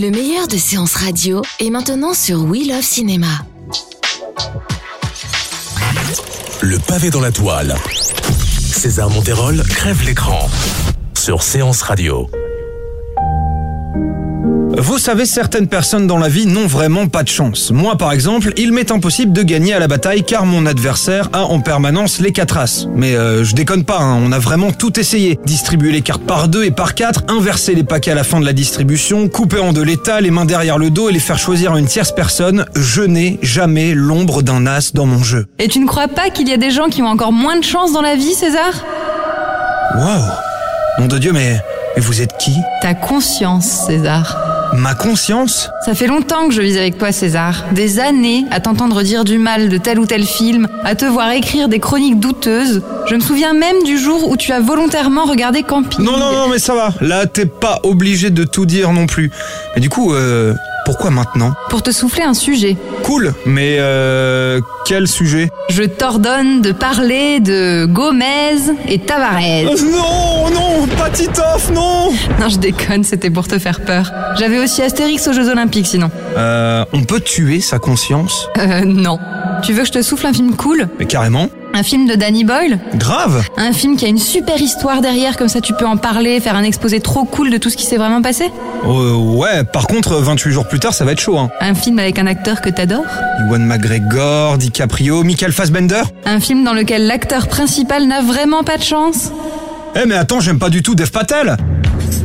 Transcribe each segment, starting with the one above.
Le meilleur de séances radio est maintenant sur We Love Cinéma. Le pavé dans la toile. César Monterol crève l'écran sur Séance Radio. Vous savez, certaines personnes dans la vie n'ont vraiment pas de chance. Moi, par exemple, il m'est impossible de gagner à la bataille car mon adversaire a en permanence les quatre as. Mais euh, je déconne pas, hein, on a vraiment tout essayé. Distribuer les cartes par deux et par quatre, inverser les paquets à la fin de la distribution, couper en deux l'état, les mains derrière le dos et les faire choisir à une tierce personne. Je n'ai jamais l'ombre d'un as dans mon jeu. Et tu ne crois pas qu'il y a des gens qui ont encore moins de chance dans la vie, César? Waouh Nom de Dieu, mais, mais vous êtes qui Ta conscience, César. Ma conscience Ça fait longtemps que je vis avec toi, César. Des années à t'entendre dire du mal de tel ou tel film, à te voir écrire des chroniques douteuses. Je me souviens même du jour où tu as volontairement regardé Camping. Non, non, non, mais ça va. Là, t'es pas obligé de tout dire non plus. Mais du coup, euh, pourquoi maintenant Pour te souffler un sujet. Cool, mais euh, quel sujet Je t'ordonne de parler de Gomez et Tavares. Non, non, pas Titoff, non Non, je déconne, c'était pour te faire peur. J'avais aussi Astérix aux Jeux Olympiques, sinon. Euh, on peut tuer sa conscience Euh, non. Tu veux que je te souffle un film cool Mais carrément. Un film de Danny Boyle Grave Un film qui a une super histoire derrière, comme ça tu peux en parler, faire un exposé trop cool de tout ce qui s'est vraiment passé Euh, Ouais, par contre, 28 jours plus tard, ça va être chaud, hein. Un film avec un acteur que t'adores Iwan McGregor, DiCaprio, Michael Fassbender Un film dans lequel l'acteur principal n'a vraiment pas de chance Eh mais attends, j'aime pas du tout Dev Patel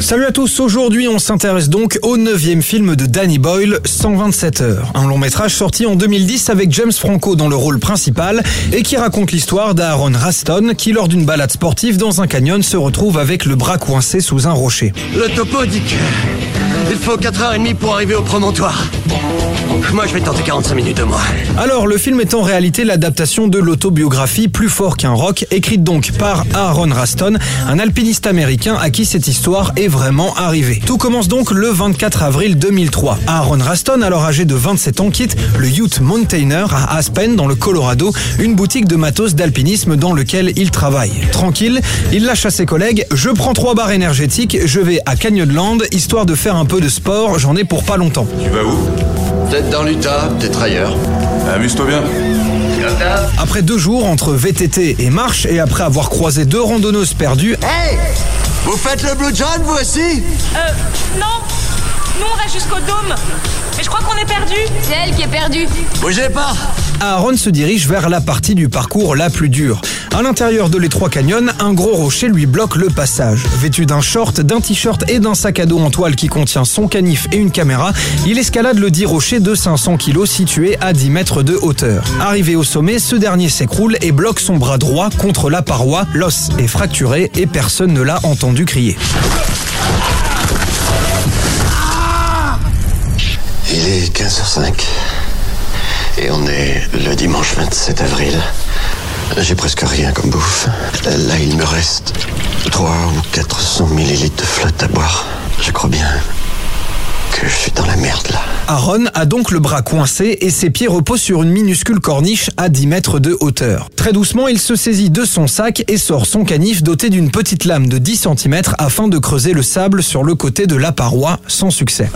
Salut à tous, aujourd'hui on s'intéresse donc au neuvième film de Danny Boyle, 127 heures. Un long métrage sorti en 2010 avec James Franco dans le rôle principal et qui raconte l'histoire d'Aaron Raston qui lors d'une balade sportive dans un canyon se retrouve avec le bras coincé sous un rocher. Le topo dit que il faut 4h30 pour arriver au promontoire. Moi, je vais tenter 45 minutes de moi. Alors, le film est en réalité l'adaptation de l'autobiographie Plus fort qu'un rock, écrite donc par Aaron Raston, un alpiniste américain à qui cette histoire est vraiment arrivée. Tout commence donc le 24 avril 2003. Aaron Raston, alors âgé de 27 ans, quitte le Ute Mountainer à Aspen, dans le Colorado, une boutique de matos d'alpinisme dans lequel il travaille. Tranquille, il lâche à ses collègues, je prends trois barres énergétiques, je vais à Canyonland, histoire de faire un peu de sport, j'en ai pour pas longtemps. Tu vas où? Peut-être dans l'Utah, peut-être ailleurs. Amuse-toi bien. Après deux jours entre VTT et marche, et après avoir croisé deux randonneuses perdues, Hey Vous faites le Blue John, vous aussi? Euh, non Nous, on va jusqu'au dôme. Mais je crois qu'on est perdu. C'est elle qui est perdue. Bougez pas Aaron se dirige vers la partie du parcours la plus dure. À l'intérieur de l'étroit canyon, un gros rocher lui bloque le passage. Vêtu d'un short, d'un t-shirt et d'un sac à dos en toile qui contient son canif et une caméra, il escalade le dit rocher de 500 kg situé à 10 mètres de hauteur. Arrivé au sommet, ce dernier s'écroule et bloque son bras droit contre la paroi. L'os est fracturé et personne ne l'a entendu crier. Est 15h05. Et on est le dimanche 27 avril. J'ai presque rien comme bouffe. Là, il me reste 3 ou 400 millilitres de flotte à boire. Je crois bien que je suis dans la merde là. Aaron a donc le bras coincé et ses pieds reposent sur une minuscule corniche à 10 mètres de hauteur. Très doucement, il se saisit de son sac et sort son canif doté d'une petite lame de 10 cm afin de creuser le sable sur le côté de la paroi sans succès.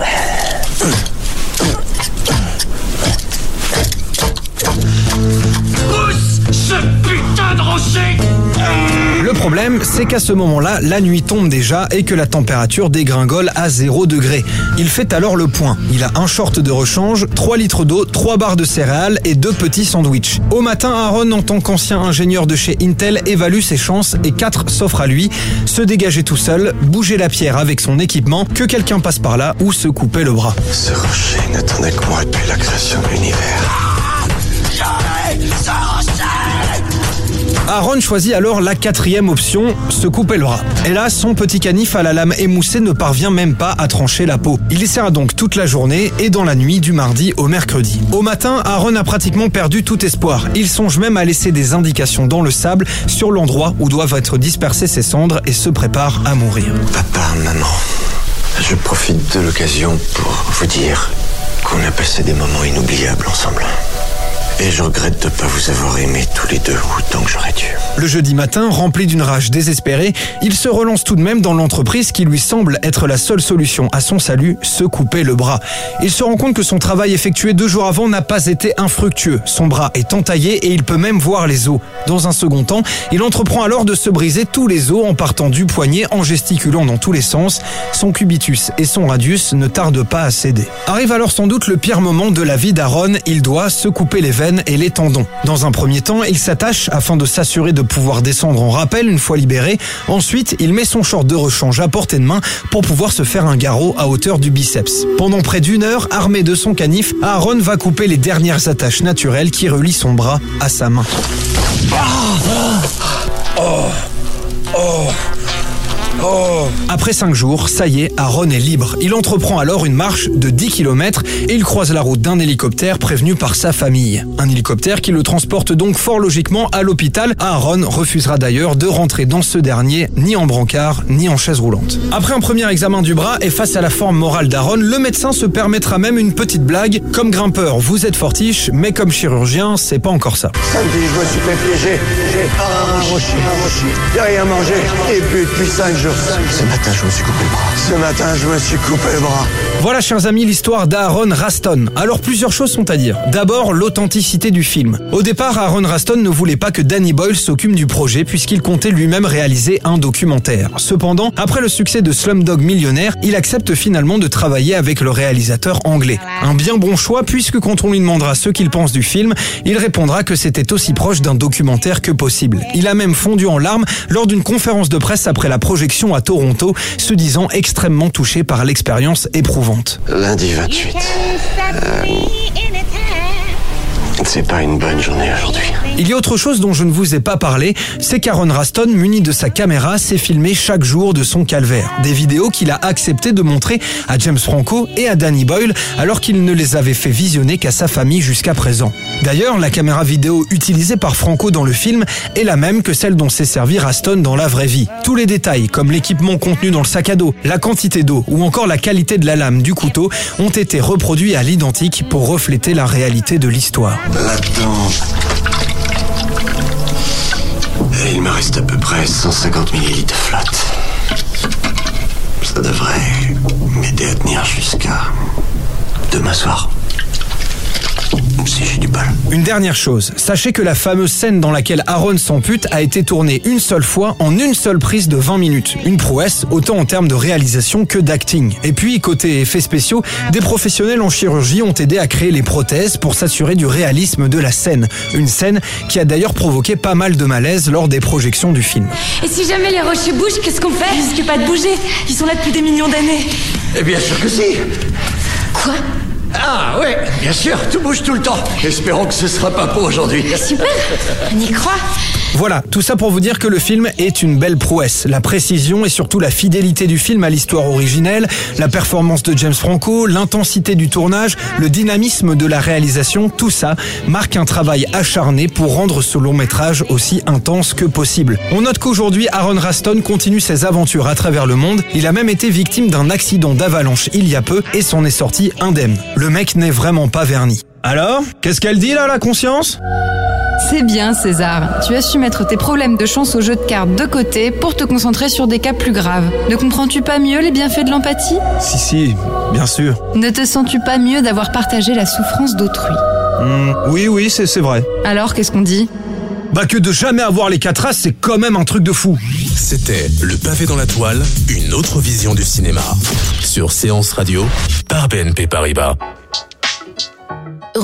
Thank you. Rocher Le problème, c'est qu'à ce moment-là, la nuit tombe déjà et que la température dégringole à 0 degré. Il fait alors le point. Il a un short de rechange, 3 litres d'eau, 3 barres de céréales et deux petits sandwichs. Au matin, Aaron, en tant qu'ancien ingénieur de chez Intel, évalue ses chances et 4 s'offrent à lui. Se dégager tout seul, bouger la pierre avec son équipement, que quelqu'un passe par là ou se couper le bras. Ce rocher n'attendait que moi depuis la création de l'univers. Aaron choisit alors la quatrième option, se couper le bras. Et là, son petit canif à la lame émoussée ne parvient même pas à trancher la peau. Il essaiera donc toute la journée et dans la nuit du mardi au mercredi. Au matin, Aaron a pratiquement perdu tout espoir. Il songe même à laisser des indications dans le sable sur l'endroit où doivent être dispersées ses cendres et se prépare à mourir. Papa, maman, je profite de l'occasion pour vous dire qu'on a passé des moments inoubliables ensemble. Et je regrette de ne pas vous avoir aimé tous les deux autant que j'aurais dû. Le jeudi matin, rempli d'une rage désespérée, il se relance tout de même dans l'entreprise qui lui semble être la seule solution à son salut, se couper le bras. Il se rend compte que son travail effectué deux jours avant n'a pas été infructueux. Son bras est entaillé et il peut même voir les os. Dans un second temps, il entreprend alors de se briser tous les os en partant du poignet, en gesticulant dans tous les sens. Son cubitus et son radius ne tardent pas à céder. Arrive alors sans doute le pire moment de la vie d'Aaron, il doit se couper les veines et les tendons. Dans un premier temps, il s'attache afin de s'assurer de pouvoir descendre en rappel une fois libéré. Ensuite, il met son short de rechange à portée de main pour pouvoir se faire un garrot à hauteur du biceps. Pendant près d'une heure, armé de son canif, Aaron va couper les dernières attaches naturelles qui relient son bras à sa main. Après 5 jours, ça y est, Aaron est libre. Il entreprend alors une marche de 10 km et il croise la route d'un hélicoptère prévenu par sa famille. Un hélicoptère qui le transporte donc fort logiquement à l'hôpital. Aaron refusera d'ailleurs de rentrer dans ce dernier, ni en brancard, ni en chaise roulante. Après un premier examen du bras et face à la forme morale d'Aaron, le médecin se permettra même une petite blague. Comme grimpeur, vous êtes fortiche, mais comme chirurgien, c'est pas encore ça. Samedi, je me suis fait piéger. J'ai un rocher, un rocher. Rien mangé. Et puis depuis cinq jours. Ce matin, je me suis coupé le bras. Ce matin, je me suis coupé le bras. Voilà, chers amis, l'histoire d'Aaron Raston. Alors, plusieurs choses sont à dire. D'abord, l'authenticité du film. Au départ, Aaron Raston ne voulait pas que Danny Boyle s'occupe du projet puisqu'il comptait lui-même réaliser un documentaire. Cependant, après le succès de Slumdog Millionnaire, il accepte finalement de travailler avec le réalisateur anglais. Un bien bon choix puisque quand on lui demandera ce qu'il pense du film, il répondra que c'était aussi proche d'un documentaire que possible. Il a même fondu en larmes lors d'une conférence de presse après la projection à Toronto, se disant extrêmement touché par l'expérience éprouvante. Lundi 28. Euh, c'est pas une bonne journée aujourd'hui. Il y a autre chose dont je ne vous ai pas parlé, c'est qu'Aaron Raston, muni de sa caméra, s'est filmé chaque jour de son calvaire. Des vidéos qu'il a accepté de montrer à James Franco et à Danny Boyle alors qu'il ne les avait fait visionner qu'à sa famille jusqu'à présent. D'ailleurs, la caméra vidéo utilisée par Franco dans le film est la même que celle dont s'est servi Raston dans la vraie vie. Tous les détails, comme l'équipement contenu dans le sac à dos, la quantité d'eau ou encore la qualité de la lame du couteau, ont été reproduits à l'identique pour refléter la réalité de l'histoire. Là-dedans. Il me reste à peu près 150 millilitres de flotte. Ça devrait m'aider à tenir jusqu'à demain soir. Une dernière chose, sachez que la fameuse scène dans laquelle Aaron s'ampute a été tournée une seule fois en une seule prise de 20 minutes. Une prouesse, autant en termes de réalisation que d'acting. Et puis, côté effets spéciaux, des professionnels en chirurgie ont aidé à créer les prothèses pour s'assurer du réalisme de la scène. Une scène qui a d'ailleurs provoqué pas mal de malaise lors des projections du film. Et si jamais les rochers bougent, qu'est-ce qu'on fait? Ils risquent pas de bouger. Ils sont là depuis des millions d'années. Eh bien sûr que si. Quoi? Ah ouais, bien sûr, tout bouge tout le temps. Espérons que ce sera pas pour aujourd'hui. Super On y croit Voilà, tout ça pour vous dire que le film est une belle prouesse. La précision et surtout la fidélité du film à l'histoire originelle, la performance de James Franco, l'intensité du tournage, le dynamisme de la réalisation, tout ça marque un travail acharné pour rendre ce long métrage aussi intense que possible. On note qu'aujourd'hui, Aaron Raston continue ses aventures à travers le monde. Il a même été victime d'un accident d'avalanche il y a peu et s'en est sorti indemne. Le mec n'est vraiment pas verni. Alors, qu'est-ce qu'elle dit là, la conscience? C'est bien, César. Tu as su mettre tes problèmes de chance au jeu de cartes de côté pour te concentrer sur des cas plus graves. Ne comprends-tu pas mieux les bienfaits de l'empathie? Si, si, bien sûr. Ne te sens-tu pas mieux d'avoir partagé la souffrance d'autrui? Hmm, oui, oui, c'est c'est vrai. Alors, qu'est-ce qu'on dit? Bah que de jamais avoir les quatre as, c'est quand même un truc de fou. C'était Le pavé dans la toile, une autre vision du cinéma. Sur Séance Radio, par BNP Paribas.